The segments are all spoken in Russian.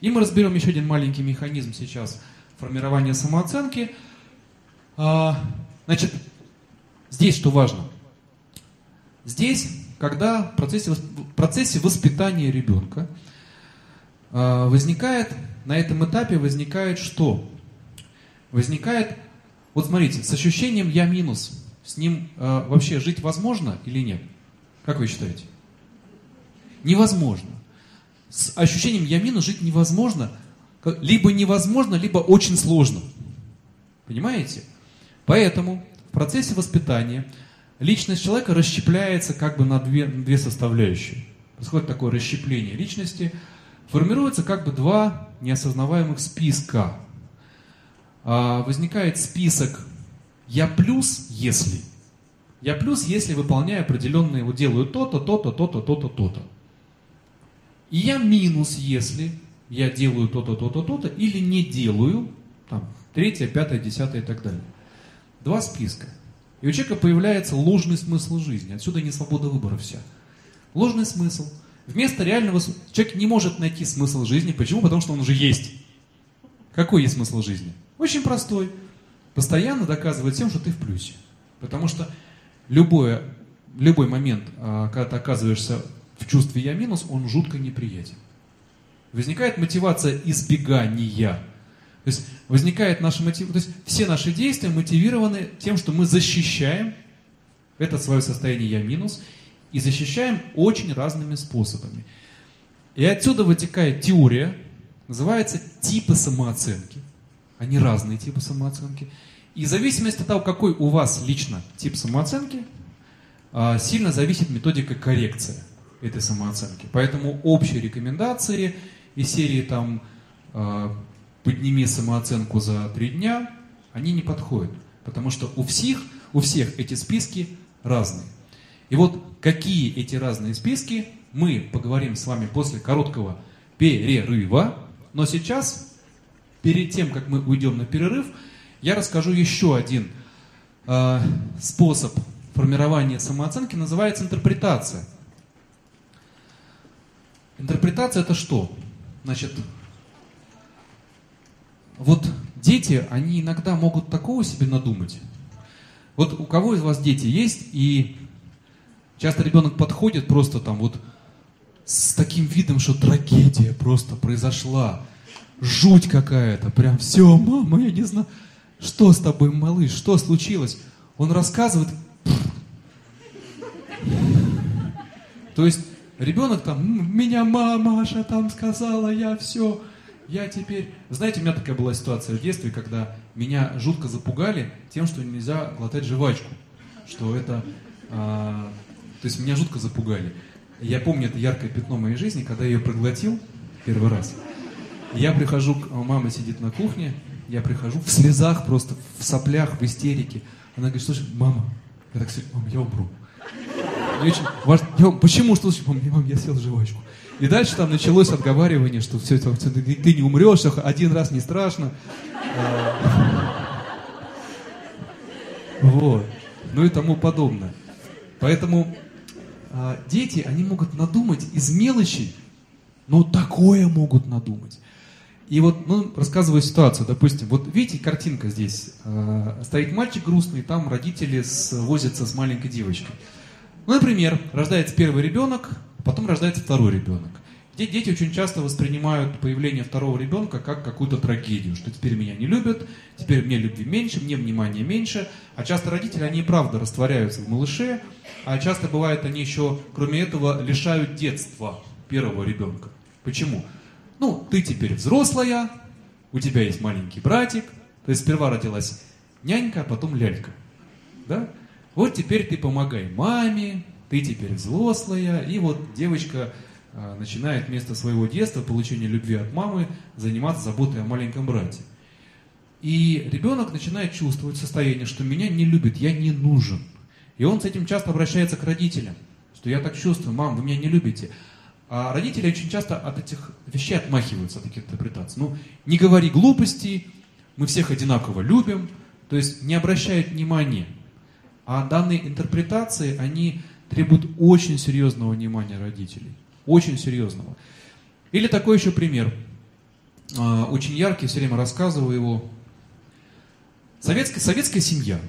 И мы разберем еще один маленький механизм сейчас формирования самооценки. А, значит, здесь что важно? Здесь, когда в процессе, в процессе воспитания ребенка а, возникает, на этом этапе возникает что? Возникает, вот смотрите, с ощущением «я минус», с ним э, вообще жить возможно или нет? Как вы считаете? Невозможно. С ощущением «я минус» жить невозможно. Либо невозможно, либо очень сложно. Понимаете? Поэтому в процессе воспитания личность человека расщепляется как бы на две, на две составляющие. Происходит такое расщепление личности. Формируется как бы два неосознаваемых списка. А, возникает список я плюс, если. Я плюс, если выполняю определенные, вот делаю то-то, то-то, то-то, то-то, то-то. И я минус, если я делаю то-то, то-то, то-то, или не делаю, там, третье, пятое, десятое и так далее. Два списка. И у человека появляется ложный смысл жизни. Отсюда не свобода выбора вся. Ложный смысл. Вместо реального человек не может найти смысл жизни. Почему? Потому что он уже есть. Какой есть смысл жизни? Очень простой постоянно доказывает тем, что ты в плюсе. Потому что любое, любой момент, а, когда ты оказываешься в чувстве «я минус», он жутко неприятен. Возникает мотивация избегания. То есть возникает наша мотивация, то есть все наши действия мотивированы тем, что мы защищаем это свое состояние «я минус» и защищаем очень разными способами. И отсюда вытекает теория, называется типы самооценки. Они разные типы самооценки. И в зависимости от того, какой у вас лично тип самооценки, а, сильно зависит методика коррекции этой самооценки. Поэтому общие рекомендации из серии там а, «подними самооценку за три дня», они не подходят. Потому что у всех, у всех эти списки разные. И вот какие эти разные списки, мы поговорим с вами после короткого перерыва. Но сейчас, перед тем, как мы уйдем на перерыв, я расскажу еще один э, способ формирования самооценки, называется интерпретация. Интерпретация это что? Значит, вот дети, они иногда могут такого себе надумать. Вот у кого из вас дети есть, и часто ребенок подходит просто там вот с таким видом, что трагедия просто произошла, жуть какая-то, прям все, мама, я не знаю. Что с тобой, малыш? Что случилось? Он рассказывает. То есть ребенок там, меня мамаша там сказала, я все, я теперь... Знаете, у меня такая была ситуация в детстве, когда меня жутко запугали тем, что нельзя глотать жвачку. Что это... А, то есть меня жутко запугали. Я помню это яркое пятно моей жизни, когда я ее проглотил первый раз. Я прихожу, мама сидит на кухне, я прихожу в слезах просто, в соплях, в истерике. Она говорит, слушай, мама, я так мам, я умру. Мне очень важно, почему, что слушай, мам, я съел жвачку. И дальше там началось отговаривание, что все это, ты, ты не умрешь, один раз не страшно. А, вот. Ну и тому подобное. Поэтому а, дети, они могут надумать из мелочи, но такое могут надумать. И вот, ну, рассказываю ситуацию, допустим, вот видите, картинка здесь, э, стоит мальчик грустный, там родители с, возятся с маленькой девочкой. Ну, например, рождается первый ребенок, потом рождается второй ребенок. Дети очень часто воспринимают появление второго ребенка как какую-то трагедию, что теперь меня не любят, теперь мне любви меньше, мне внимания меньше. А часто родители, они и правда растворяются в малыше, а часто бывает, они еще, кроме этого, лишают детства первого ребенка. Почему? Ну, ты теперь взрослая, у тебя есть маленький братик, то есть сперва родилась нянька, а потом лялька. Да? Вот теперь ты помогай маме, ты теперь взрослая, и вот девочка а, начинает вместо своего детства, получения любви от мамы, заниматься заботой о маленьком брате. И ребенок начинает чувствовать состояние, что меня не любят, я не нужен. И он с этим часто обращается к родителям, что я так чувствую, мам, вы меня не любите. А родители очень часто от этих вещей отмахиваются, от таких интерпретаций. Ну, не говори глупостей, мы всех одинаково любим, то есть не обращают внимания. А данные интерпретации, они требуют очень серьезного внимания родителей. Очень серьезного. Или такой еще пример. э, очень яркий, все время рассказываю его. Советская, советская семья.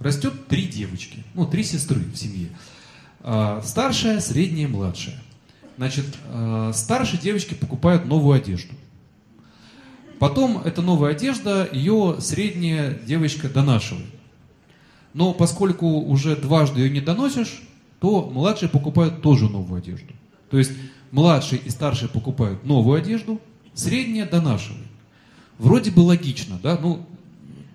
Растет три девочки, ну, три сестры в семье. Э, старшая, средняя, младшая. Значит, э, старшие девочки покупают новую одежду. Потом эта новая одежда, ее средняя девочка донашивает. Но поскольку уже дважды ее не доносишь, то младшие покупают тоже новую одежду. То есть младшие и старшие покупают новую одежду, средняя донашивает. Вроде бы логично, да, ну,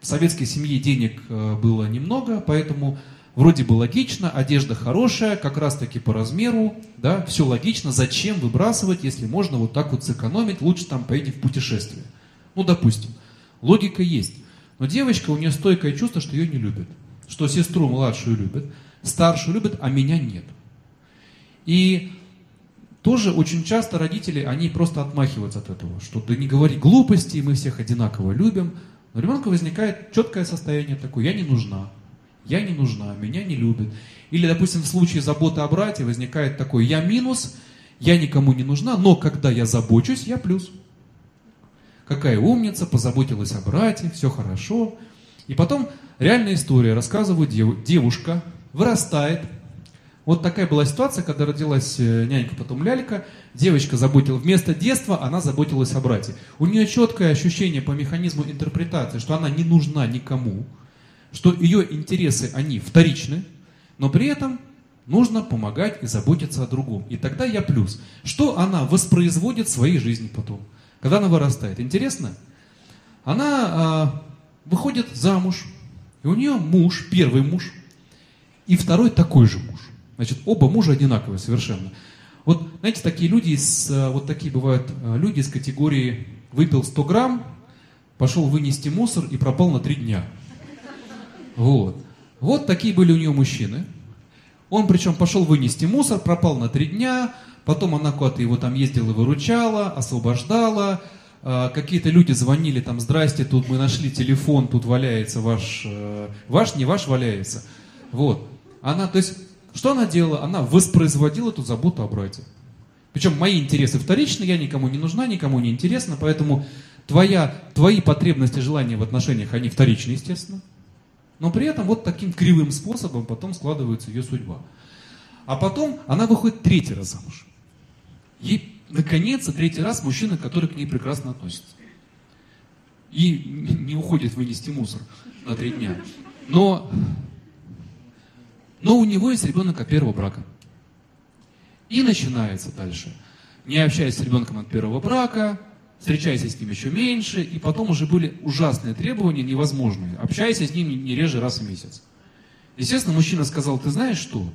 в советской семье денег э, было немного, поэтому вроде бы логично, одежда хорошая, как раз таки по размеру, да, все логично, зачем выбрасывать, если можно вот так вот сэкономить, лучше там поедете в путешествие. Ну, допустим, логика есть. Но девочка, у нее стойкое чувство, что ее не любят. Что сестру младшую любят, старшую любят, а меня нет. И тоже очень часто родители, они просто отмахиваются от этого, что да не говори глупости, мы всех одинаково любим. Но у ребенка возникает четкое состояние такое, я не нужна, я не нужна, меня не любят. Или, допустим, в случае заботы о брате возникает такое, я минус, я никому не нужна, но когда я забочусь, я плюс. Какая умница, позаботилась о брате, все хорошо. И потом реальная история, рассказываю, дев, девушка вырастает, вот такая была ситуация, когда родилась э, нянька, потом лялька. Девочка заботила, вместо детства она заботилась о брате. У нее четкое ощущение по механизму интерпретации, что она не нужна никому, что ее интересы, они вторичны, но при этом нужно помогать и заботиться о другом. И тогда я плюс. Что она воспроизводит в своей жизни потом, когда она вырастает? Интересно? Она а, выходит замуж, и у нее муж, первый муж, и второй такой же муж. Значит, оба мужа одинаковые совершенно. Вот, знаете, такие люди, из, э, вот такие бывают э, люди из категории выпил 100 грамм, пошел вынести мусор и пропал на три дня. Вот. Вот такие были у нее мужчины. Он причем пошел вынести мусор, пропал на три дня, потом она куда-то его там ездила выручала, освобождала. Э, какие-то люди звонили там, здрасте, тут мы нашли телефон, тут валяется ваш, ваш, не ваш валяется. Вот. Она, то есть, что она делала? Она воспроизводила эту заботу о брате. Причем мои интересы вторичны, я никому не нужна, никому не интересна, поэтому твоя, твои потребности, желания в отношениях, они вторичны, естественно. Но при этом вот таким кривым способом потом складывается ее судьба. А потом она выходит третий раз замуж. Ей, наконец, третий раз мужчина, который к ней прекрасно относится. И не уходит вынести мусор на три дня. Но но у него есть ребенок от первого брака. И начинается дальше. Не общаясь с ребенком от первого брака, встречайся с ним еще меньше, и потом уже были ужасные требования, невозможные. Общайся с ним не реже раз в месяц. Естественно, мужчина сказал, ты знаешь что?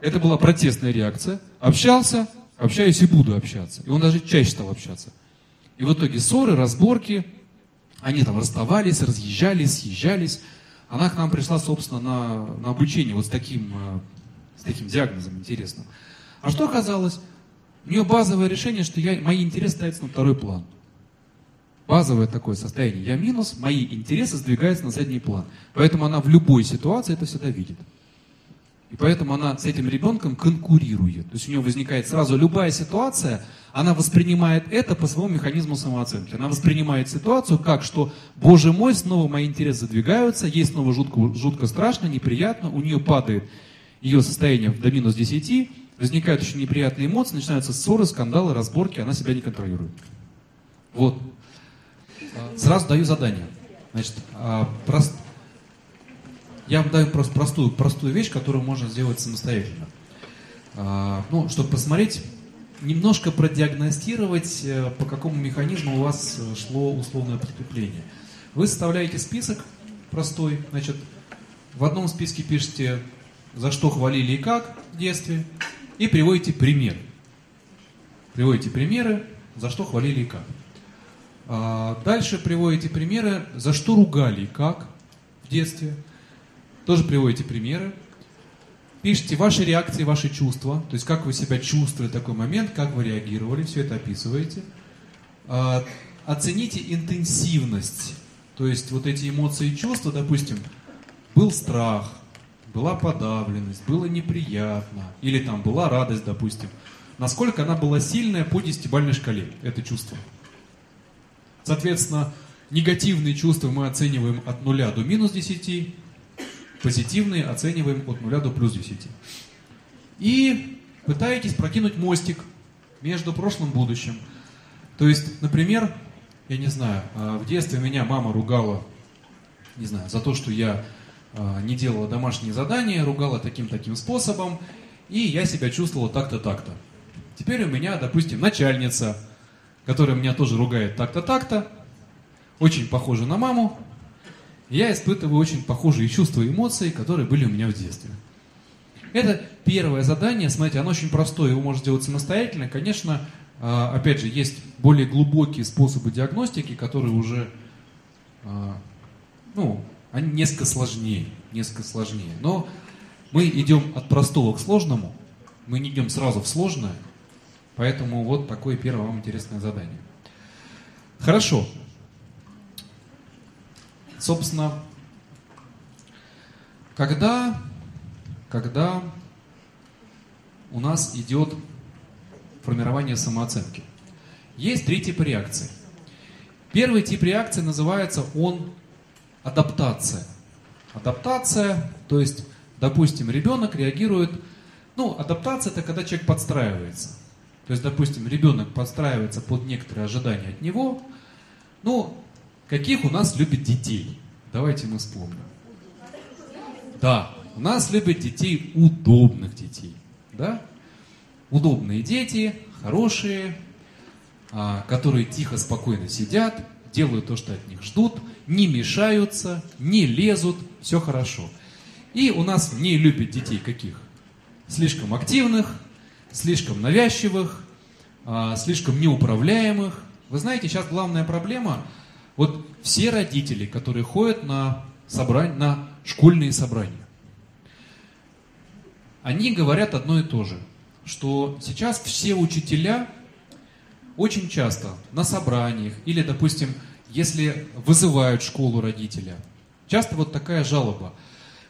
Это была протестная реакция. Общался, общаюсь и буду общаться. И он даже чаще стал общаться. И в итоге ссоры, разборки, они там расставались, разъезжались, съезжались. Она к нам пришла, собственно, на, на обучение вот с таким, э, с таким диагнозом интересным. А что оказалось? У нее базовое решение, что я, мои интересы ставятся на второй план. Базовое такое состояние. Я минус, мои интересы сдвигаются на задний план. Поэтому она в любой ситуации это всегда видит. И поэтому она с этим ребенком конкурирует. То есть у нее возникает сразу любая ситуация, она воспринимает это по своему механизму самооценки. Она воспринимает ситуацию как, что, боже мой, снова мои интересы задвигаются, ей снова жутко, жутко страшно, неприятно, у нее падает ее состояние до минус 10, возникают очень неприятные эмоции, начинаются ссоры, скандалы, разборки, она себя не контролирует. Вот. Сразу даю задание. Значит, а, прост... я вам даю просто простую, простую вещь, которую можно сделать самостоятельно. А, ну, чтобы посмотреть, немножко продиагностировать, э, по какому механизму у вас э, шло условное преступление. Вы составляете список простой, значит, в одном списке пишете, за что хвалили и как в детстве, и приводите пример. Приводите примеры, за что хвалили и как. А дальше приводите примеры, за что ругали и как в детстве. Тоже приводите примеры пишите ваши реакции, ваши чувства, то есть как вы себя чувствовали в такой момент, как вы реагировали, все это описываете. А, оцените интенсивность, то есть вот эти эмоции и чувства, допустим, был страх, была подавленность, было неприятно, или там была радость, допустим. Насколько она была сильная по десятибальной шкале, это чувство. Соответственно, негативные чувства мы оцениваем от 0 до минус 10, позитивные оцениваем от 0 до плюс 10. И пытаетесь прокинуть мостик между прошлым и будущим. То есть, например, я не знаю, а, в детстве меня мама ругала, не знаю, за то, что я а, не делала домашние задания, ругала таким-таким способом, и я себя чувствовала так-то, так-то. Теперь у меня, допустим, начальница, которая меня тоже ругает так-то, так-то, очень похожа на маму, я испытываю очень похожие чувства и эмоции, которые были у меня в детстве. Это первое задание, смотрите, оно очень простое, его можно сделать самостоятельно. Конечно, а, опять же, есть более глубокие способы диагностики, которые уже, а, ну, они несколько сложнее, несколько сложнее. Но мы идем от простого к сложному, мы не идем сразу в сложное, поэтому вот такое первое вам интересное задание. Хорошо. Собственно, когда, когда у нас идет формирование самооценки, есть три типа реакции. Первый тип реакции называется он адаптация. Адаптация, то есть, допустим, ребенок реагирует, ну, адаптация это когда человек подстраивается. То есть, допустим, ребенок подстраивается под некоторые ожидания от него, ну, Каких у нас любят детей? Давайте мы вспомним. Да, у нас любят детей удобных детей. Да? Удобные дети, хорошие, а, которые тихо, спокойно сидят, делают то, что от них ждут, не мешаются, не лезут, все хорошо. И у нас не любят детей каких? Слишком активных, слишком навязчивых, а, слишком неуправляемых. Вы знаете, сейчас главная проблема – вот все родители, которые ходят на, собрань, на школьные собрания, они говорят одно и то же, что сейчас все учителя очень часто на собраниях или, допустим, если вызывают школу родителя, часто вот такая жалоба.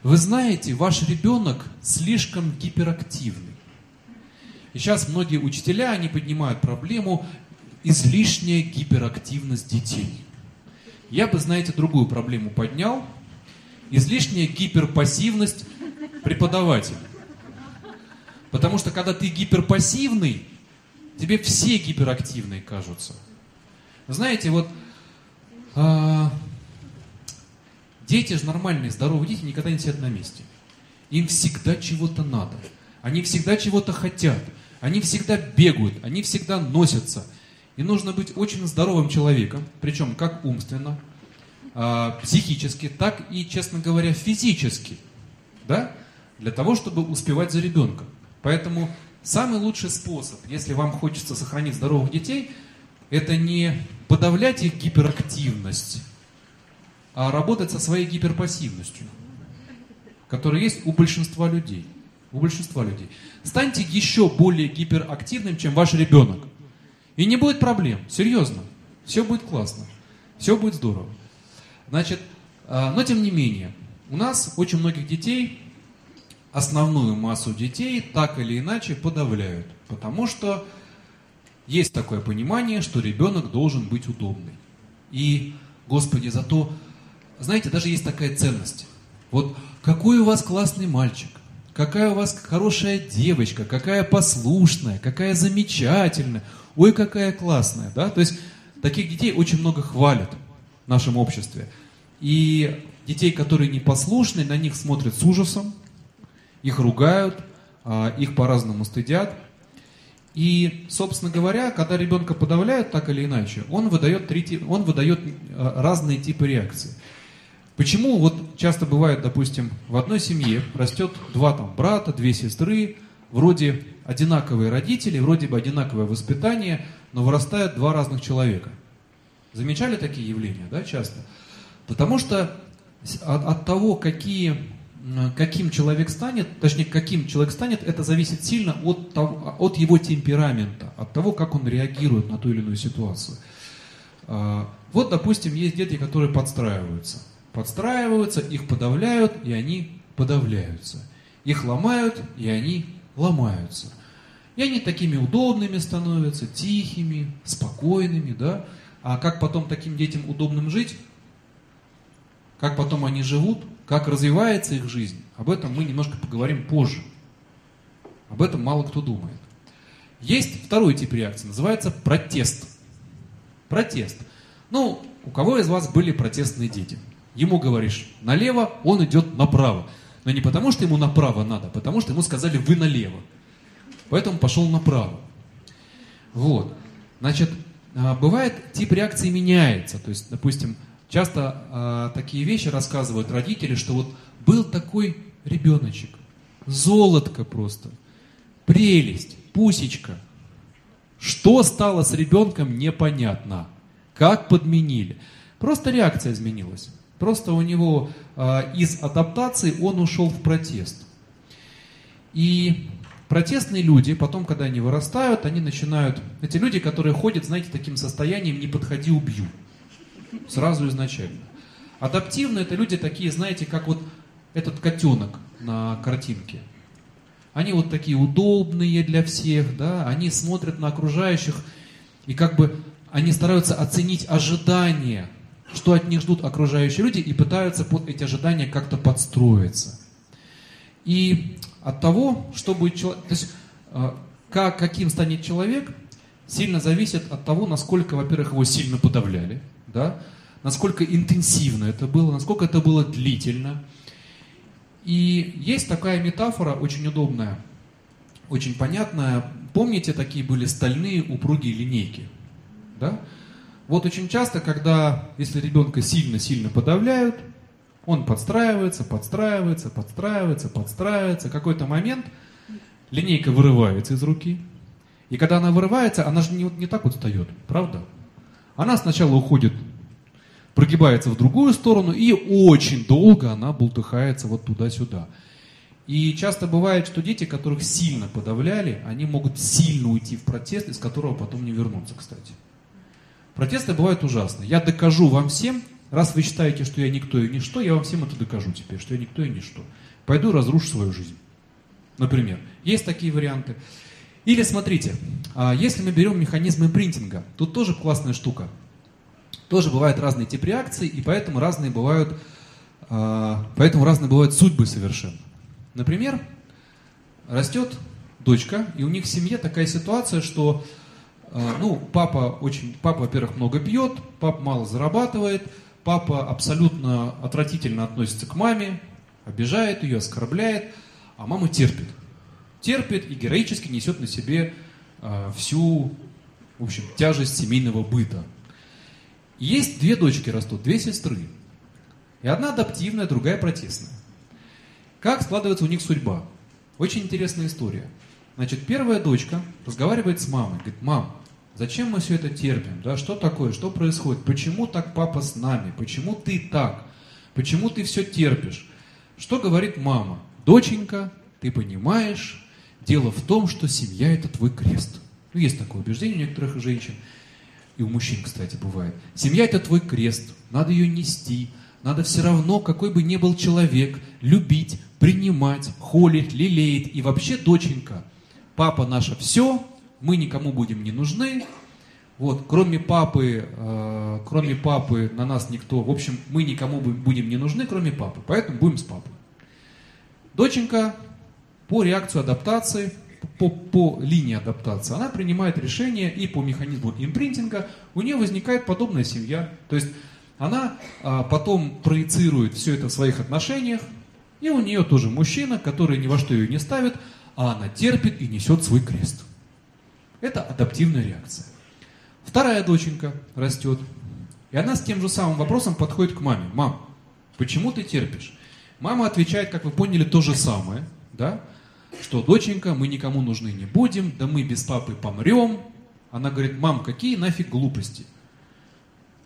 Вы знаете, ваш ребенок слишком гиперактивный. И сейчас многие учителя, они поднимают проблему излишняя гиперактивность детей. Я бы, знаете, другую проблему поднял. Излишняя гиперпассивность преподавателя. Потому что когда ты гиперпассивный, тебе все гиперактивные кажутся. Знаете, вот а, дети же нормальные, здоровые дети никогда не сидят на месте. Им всегда чего-то надо. Они всегда чего-то хотят. Они всегда бегают, они всегда носятся. И нужно быть очень здоровым человеком, причем как умственно, э, психически, так и, честно говоря, физически, да, для того, чтобы успевать за ребенком. Поэтому самый лучший способ, если вам хочется сохранить здоровых детей, это не подавлять их гиперактивность, а работать со своей гиперпассивностью, которая есть у большинства людей. У большинства людей. Станьте еще более гиперактивным, чем ваш ребенок. И не будет проблем, серьезно. Все будет классно, все будет здорово. Значит, а, но тем не менее, у нас очень многих детей, основную массу детей так или иначе подавляют. Потому что есть такое понимание, что ребенок должен быть удобный. И, Господи, зато, знаете, даже есть такая ценность. Вот какой у вас классный мальчик, какая у вас хорошая девочка, какая послушная, какая замечательная ой, какая классная, да, то есть таких детей очень много хвалят в нашем обществе. И детей, которые непослушны, на них смотрят с ужасом, их ругают, а, их по-разному стыдят. И, собственно говоря, когда ребенка подавляют так или иначе, он выдает, три, он выдает а, разные типы реакций. Почему вот часто бывает, допустим, в одной семье растет два там брата, две сестры, вроде одинаковые родители, вроде бы одинаковое воспитание, но вырастают два разных человека. Замечали такие явления, да, часто? Потому что от, от того, какие, каким человек станет, точнее, каким человек станет, это зависит сильно от, того, от его темперамента, от того, как он реагирует на ту или иную ситуацию. А, вот, допустим, есть дети, которые подстраиваются. Подстраиваются, их подавляют, и они подавляются. Их ломают, и они ломаются. И они такими удобными становятся, тихими, спокойными, да. А как потом таким детям удобным жить, как потом они живут, как развивается их жизнь, об этом мы немножко поговорим позже. Об этом мало кто думает. Есть второй тип реакции, называется протест. Протест. Ну, у кого из вас были протестные дети? Ему говоришь налево, он идет направо. Но не потому, что ему направо надо, а потому что ему сказали вы налево. Поэтому пошел направо. Вот. Значит, а, бывает, тип реакции меняется. То есть, допустим, часто э, такие вещи рассказывают родители, что вот был такой ребеночек, золотко просто, прелесть, пусечка. Что стало с ребенком, непонятно. Как подменили. Просто реакция изменилась. Просто у него э, из адаптации он ушел в протест. И протестные люди, потом, когда они вырастают, они начинают... Эти люди, которые ходят, знаете, таким состоянием «не подходи, убью». Сразу изначально. Адаптивные это люди такие, знаете, как вот этот котенок на картинке. Они вот такие удобные для всех, да, они смотрят на окружающих, и как бы они стараются оценить ожидания что от них ждут окружающие люди, и пытаются под эти ожидания как-то подстроиться. И от того, что будет человек, то есть э, как, каким станет человек, сильно зависит от того, насколько, во-первых, его сильно подавляли, да, насколько интенсивно это было, насколько это было длительно. И есть такая метафора, очень удобная, очень понятная. Помните, такие были стальные упругие линейки? Да? Вот очень часто, когда, если ребенка сильно-сильно подавляют, он подстраивается, подстраивается, подстраивается, подстраивается. Какой-то момент линейка вырывается из руки. И когда она вырывается, она же не, не так вот встает, правда? Она сначала уходит, прогибается в другую сторону, и очень долго она бултыхается вот туда-сюда. И часто бывает, что дети, которых сильно подавляли, они могут сильно уйти в протест, из которого потом не вернуться, кстати. Протесты бывают ужасные. Я докажу вам всем, раз вы считаете, что я никто и ничто, я вам всем это докажу теперь, что я никто и ничто. Пойду разрушу свою жизнь. Например. Есть такие варианты. Или смотрите, а, если мы берем механизм импринтинга, тут тоже классная штука. Тоже бывают разные типы реакций, и поэтому разные бывают, а, поэтому разные бывают судьбы совершенно. Например, растет дочка, и у них в семье такая ситуация, что ну, папа очень, папа, во-первых, много пьет, папа мало зарабатывает, папа абсолютно отвратительно относится к маме, обижает ее, оскорбляет, а мама терпит. Терпит и героически несет на себе э, всю, в общем, тяжесть семейного быта. есть две дочки растут, две сестры. И одна адаптивная, другая протестная. Как складывается у них судьба? Очень интересная история. Значит, первая дочка разговаривает с мамой, говорит, мам, Зачем мы все это терпим? Да, что такое? Что происходит? Почему так папа с нами? Почему ты так? Почему ты все терпишь? Что говорит мама? Доченька, ты понимаешь, дело в том, что семья это твой крест. Ну, есть такое убеждение у некоторых женщин, и у мужчин, кстати, бывает. Семья это твой крест, надо ее нести, надо все равно, какой бы ни был человек, любить, принимать, холить, лелеять. И вообще, доченька, папа наше все, мы никому будем не нужны, вот, кроме папы, э, кроме папы на нас никто, в общем, мы никому будем не нужны, кроме папы, поэтому будем с папой. Доченька по реакции адаптации, по, по линии адаптации, она принимает решение и по механизму импринтинга у нее возникает подобная семья. То есть она а, потом проецирует все это в своих отношениях, и у нее тоже мужчина, который ни во что ее не ставит, а она терпит и несет свой крест. Это адаптивная реакция. Вторая доченька растет, и она с тем же самым вопросом подходит к маме. Мам, почему ты терпишь? Мама отвечает, как вы поняли, то же самое, да? Что, доченька, мы никому нужны не будем, да мы без папы помрем. Она говорит, мам, какие нафиг глупости?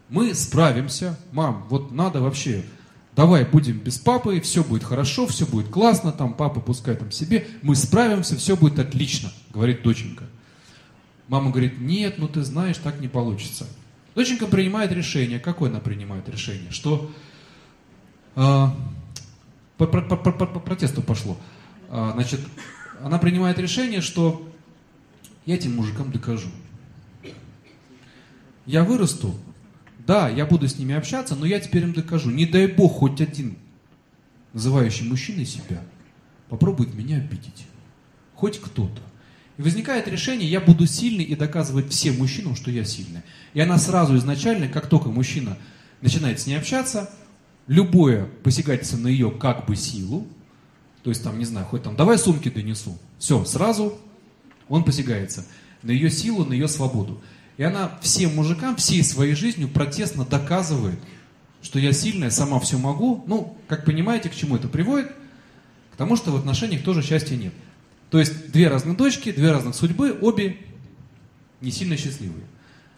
Мы справимся, мам, вот надо вообще, давай будем без папы, все будет хорошо, все будет классно, там папа пускай там себе, мы справимся, все будет отлично, говорит доченька. Мама говорит, нет, ну ты знаешь, так не получится. Доченька принимает решение. Какое она принимает решение? Что а, по, по, по, по, протесту пошло. А, значит, она принимает решение, что я этим мужикам докажу. Я вырасту, Да, я буду с ними общаться, но я теперь им докажу. Не дай бог хоть один называющий мужчиной себя попробует меня обидеть. Хоть кто-то. И возникает решение, я буду сильный и доказывать всем мужчинам, что я сильный. И она сразу изначально, как только мужчина начинает с ней общаться, любое посягательство на ее как бы силу, то есть там, не знаю, хоть там, давай сумки донесу, все, сразу он посягается на ее силу, на ее свободу. И она всем мужикам, всей своей жизнью протестно доказывает, что я сильная, сама все могу. Ну, как понимаете, к чему это приводит? К тому, что в отношениях тоже счастья нет. То есть две разные дочки, две разных судьбы, обе не сильно счастливые.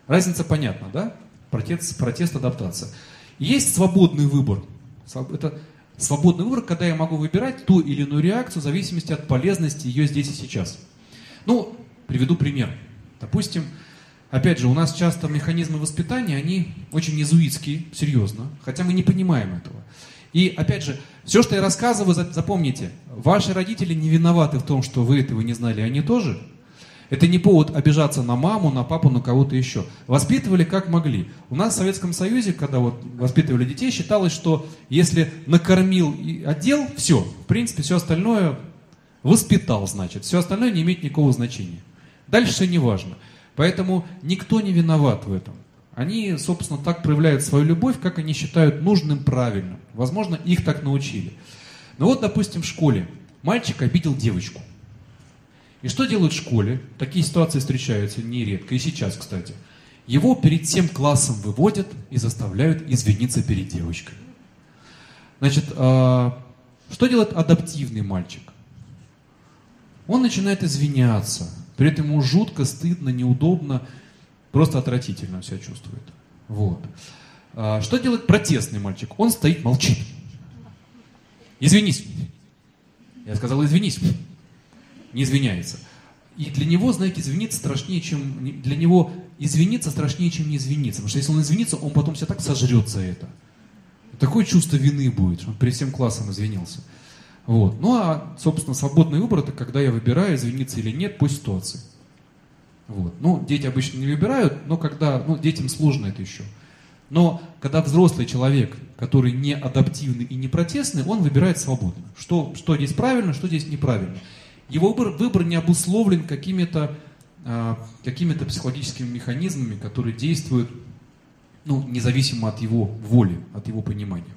Разница понятна, да? Протест, протест адаптация. Есть свободный выбор. Это свободный выбор, когда я могу выбирать ту или иную реакцию в зависимости от полезности ее здесь и сейчас. Ну, приведу пример. Допустим, опять же, у нас часто механизмы воспитания, они очень иезуитские, серьезно, хотя мы не понимаем этого. И опять же, все, что я рассказываю, запомните, ваши родители не виноваты в том, что вы этого не знали, они тоже. Это не повод обижаться на маму, на папу, на кого-то еще. Воспитывали как могли. У нас в Советском Союзе, когда вот воспитывали детей, считалось, что если накормил и одел, все, в принципе, все остальное воспитал, значит. Все остальное не имеет никакого значения. Дальше все не важно. Поэтому никто не виноват в этом. Они, собственно, так проявляют свою любовь, как они считают нужным, правильным. Возможно, их так научили. Но вот, допустим, в школе мальчик обидел девочку. И что делают в школе? Такие ситуации встречаются нередко, и сейчас, кстати. Его перед всем классом выводят и заставляют извиниться перед девочкой. Значит, а, что делает адаптивный мальчик? Он начинает извиняться. При этом ему жутко, стыдно, неудобно, просто отвратительно себя чувствует. Вот. А, что делает протестный мальчик? Он стоит, молчит. Извинись. Я сказал, извинись не извиняется. И для него, знаете, извиниться страшнее, чем... Для него извиниться страшнее, чем не извиниться. Потому что если он извинится, он потом себя так сожрет за это. Такое чувство вины будет, что он перед всем классом извинился. Вот. Ну а, собственно, свободный выбор это когда я выбираю, извиниться или нет по ситуации. Вот. Ну, дети обычно не выбирают, но когда, ну, детям сложно это еще. Но когда взрослый человек, который не адаптивный и не протестный, он выбирает свободно. Что, что здесь правильно, что здесь неправильно. Его выбор, выбор не обусловлен какими-то а, какими психологическими механизмами, которые действуют ну, независимо от его воли, от его понимания.